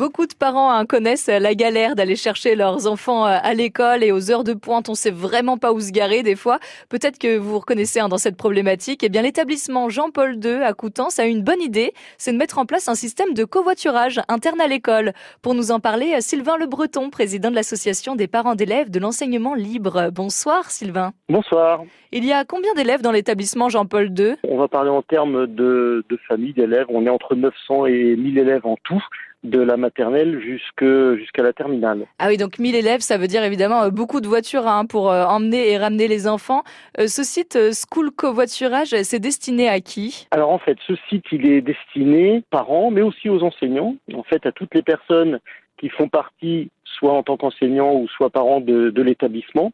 Beaucoup de parents hein, connaissent la galère d'aller chercher leurs enfants euh, à l'école et aux heures de pointe, on sait vraiment pas où se garer des fois. Peut-être que vous vous reconnaissez hein, dans cette problématique. Eh bien, l'établissement Jean-Paul II à Coutances a une bonne idée, c'est de mettre en place un système de covoiturage interne à l'école. Pour nous en parler, Sylvain Le Breton, président de l'association des parents d'élèves de l'enseignement libre. Bonsoir Sylvain. Bonsoir. Il y a combien d'élèves dans l'établissement Jean-Paul II On va parler en termes de, de famille d'élèves. On est entre 900 et 1000 élèves en tout de la maternelle jusqu'à la terminale. Ah oui, donc 1000 élèves, ça veut dire évidemment euh, beaucoup de voitures hein, pour euh, emmener et ramener les enfants. Euh, ce site School Covoiturage, c'est destiné à qui? Alors en fait, ce site, il est destiné parents, mais aussi aux enseignants, en fait à toutes les personnes qui font partie, soit en tant qu'enseignants ou soit parents de, de l'établissement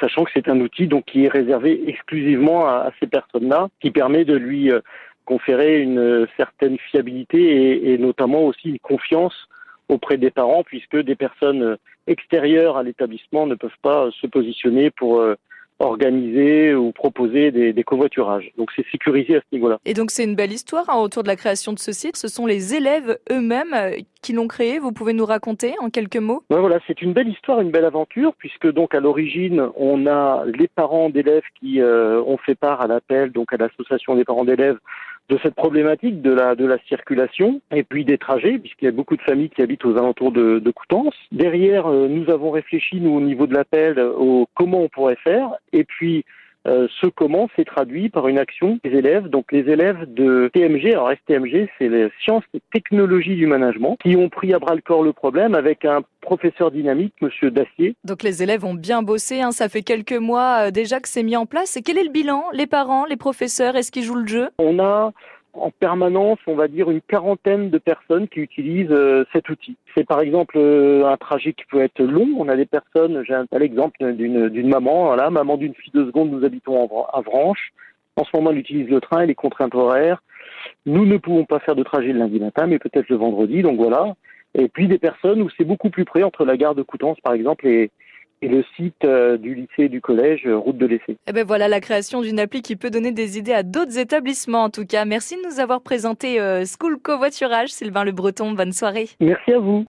sachant que c'est un outil donc qui est réservé exclusivement à, à ces personnes-là, qui permet de lui conférer une certaine fiabilité et, et, notamment aussi une confiance auprès des parents puisque des personnes extérieures à l'établissement ne peuvent pas se positionner pour euh, organiser ou proposer des, des covoiturages. Donc c'est sécurisé à ce niveau-là. Et donc c'est une belle histoire hein, autour de la création de ce site. Ce sont les élèves eux-mêmes euh, qui l'ont créé. Vous pouvez nous raconter en quelques mots? Ben Voilà, c'est une belle histoire, une belle aventure, puisque donc à l'origine on a les parents d'élèves qui euh, ont fait part à l'appel, donc à l'association des parents d'élèves de cette problématique de la, de la circulation et puis des trajets, puisqu'il y a beaucoup de familles qui habitent aux alentours de, Coutances. Derrière, euh, nous avons réfléchi, nous, au niveau de l'appel, au comment on pourrait faire, et puis euh, ce comment s'est traduit par une action des élèves, donc les élèves de TMG, alors STMG, c'est les sciences et technologies du management, qui ont pris à bras le corps le problème avec un professeur dynamique, Monsieur Dacier. Donc les élèves ont bien bossé, hein, ça fait quelques mois euh, déjà que c'est mis en place. Et quel est le bilan Les parents, les professeurs, est-ce qu'ils jouent le jeu? On a en permanence, on va dire, une quarantaine de personnes qui utilisent euh, cet outil. C'est par exemple euh, un trajet qui peut être long. On a des personnes, j'ai un tel exemple d'une maman, voilà, maman d'une fille de seconde, nous habitons à Vranches. En ce moment, elle utilise le train, elle est contrainte horaire. Nous ne pouvons pas faire de trajet le lundi matin, mais peut-être le vendredi, donc voilà. Et puis des personnes où c'est beaucoup plus près, entre la gare de Coutances, par exemple, et, et le site euh, du lycée et du collège, euh, route de l'essai. Eh ben voilà la création d'une appli qui peut donner des idées à d'autres établissements en tout cas. Merci de nous avoir présenté euh, School Covoiturage, Sylvain Le Breton. Bonne soirée. Merci à vous.